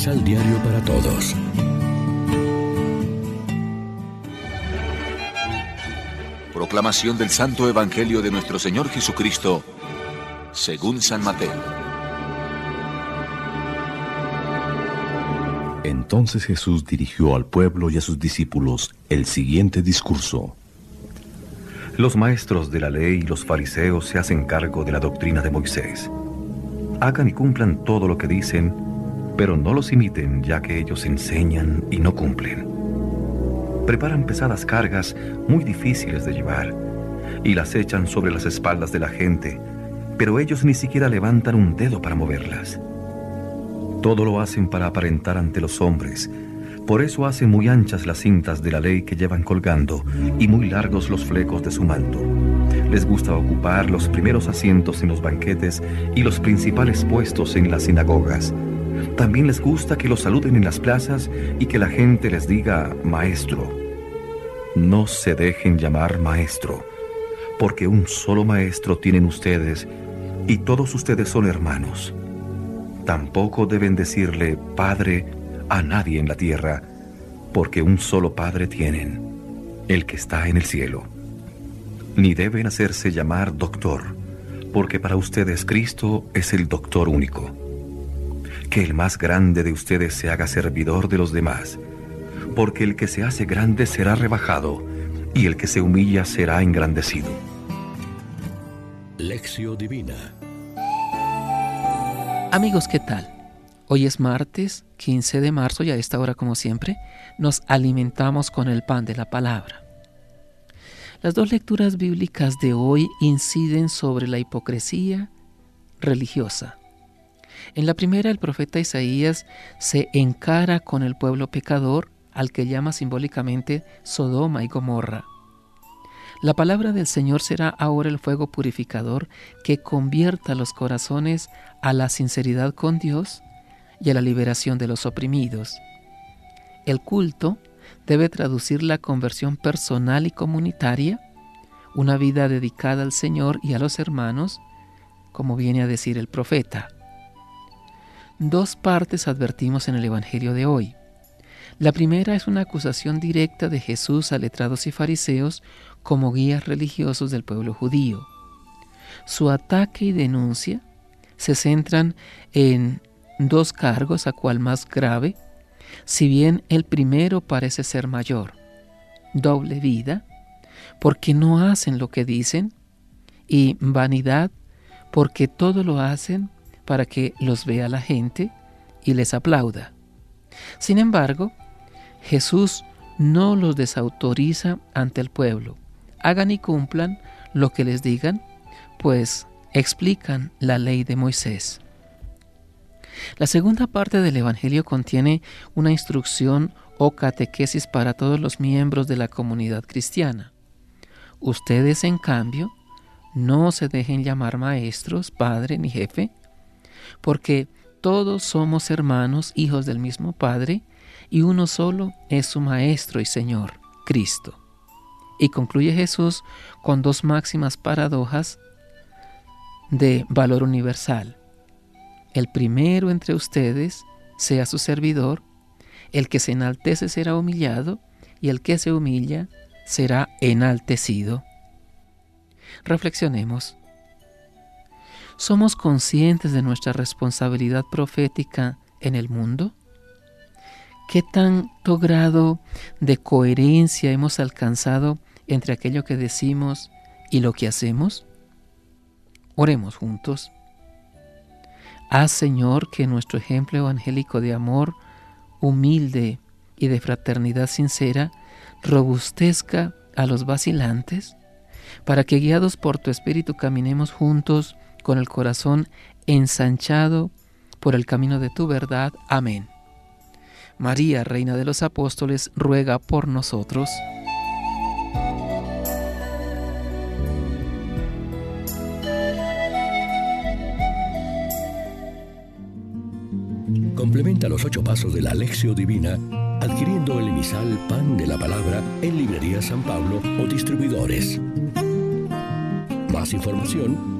Misal Diario para Todos. Proclamación del Santo Evangelio de nuestro Señor Jesucristo, según San Mateo. Entonces Jesús dirigió al pueblo y a sus discípulos el siguiente discurso. Los maestros de la ley y los fariseos se hacen cargo de la doctrina de Moisés. Hagan y cumplan todo lo que dicen, pero no los imiten ya que ellos enseñan y no cumplen. Preparan pesadas cargas muy difíciles de llevar y las echan sobre las espaldas de la gente, pero ellos ni siquiera levantan un dedo para moverlas. Todo lo hacen para aparentar ante los hombres. Por eso hacen muy anchas las cintas de la ley que llevan colgando y muy largos los flecos de su manto. Les gusta ocupar los primeros asientos en los banquetes y los principales puestos en las sinagogas. También les gusta que los saluden en las plazas y que la gente les diga maestro. No se dejen llamar maestro, porque un solo maestro tienen ustedes y todos ustedes son hermanos. Tampoco deben decirle Padre a nadie en la tierra, porque un solo Padre tienen, el que está en el cielo. Ni deben hacerse llamar doctor, porque para ustedes Cristo es el doctor único. Que el más grande de ustedes se haga servidor de los demás, porque el que se hace grande será rebajado, y el que se humilla será engrandecido. Lección Divina Amigos, ¿qué tal? Hoy es martes 15 de marzo y a esta hora, como siempre, nos alimentamos con el pan de la palabra. Las dos lecturas bíblicas de hoy inciden sobre la hipocresía religiosa. En la primera, el profeta Isaías se encara con el pueblo pecador, al que llama simbólicamente Sodoma y Gomorra. La palabra del Señor será ahora el fuego purificador que convierta los corazones a la sinceridad con Dios y a la liberación de los oprimidos. El culto debe traducir la conversión personal y comunitaria, una vida dedicada al Señor y a los hermanos, como viene a decir el profeta. Dos partes advertimos en el Evangelio de hoy. La primera es una acusación directa de Jesús a letrados y fariseos como guías religiosos del pueblo judío. Su ataque y denuncia se centran en dos cargos, a cual más grave, si bien el primero parece ser mayor. Doble vida, porque no hacen lo que dicen, y vanidad, porque todo lo hacen para que los vea la gente y les aplauda. Sin embargo, Jesús no los desautoriza ante el pueblo, hagan y cumplan lo que les digan, pues explican la ley de Moisés. La segunda parte del Evangelio contiene una instrucción o catequesis para todos los miembros de la comunidad cristiana. Ustedes, en cambio, no se dejen llamar maestros, padre ni jefe, porque todos somos hermanos, hijos del mismo Padre, y uno solo es su Maestro y Señor, Cristo. Y concluye Jesús con dos máximas paradojas de valor universal. El primero entre ustedes sea su servidor, el que se enaltece será humillado, y el que se humilla será enaltecido. Reflexionemos. ¿Somos conscientes de nuestra responsabilidad profética en el mundo? ¿Qué tanto grado de coherencia hemos alcanzado entre aquello que decimos y lo que hacemos? Oremos juntos. Haz, Señor, que nuestro ejemplo evangélico de amor humilde y de fraternidad sincera robustezca a los vacilantes, para que guiados por tu Espíritu caminemos juntos con el corazón ensanchado por el camino de tu verdad. Amén. María, Reina de los Apóstoles, ruega por nosotros. Complementa los ocho pasos de la Alexio Divina adquiriendo el emisal Pan de la Palabra en Librería San Pablo o distribuidores. Más información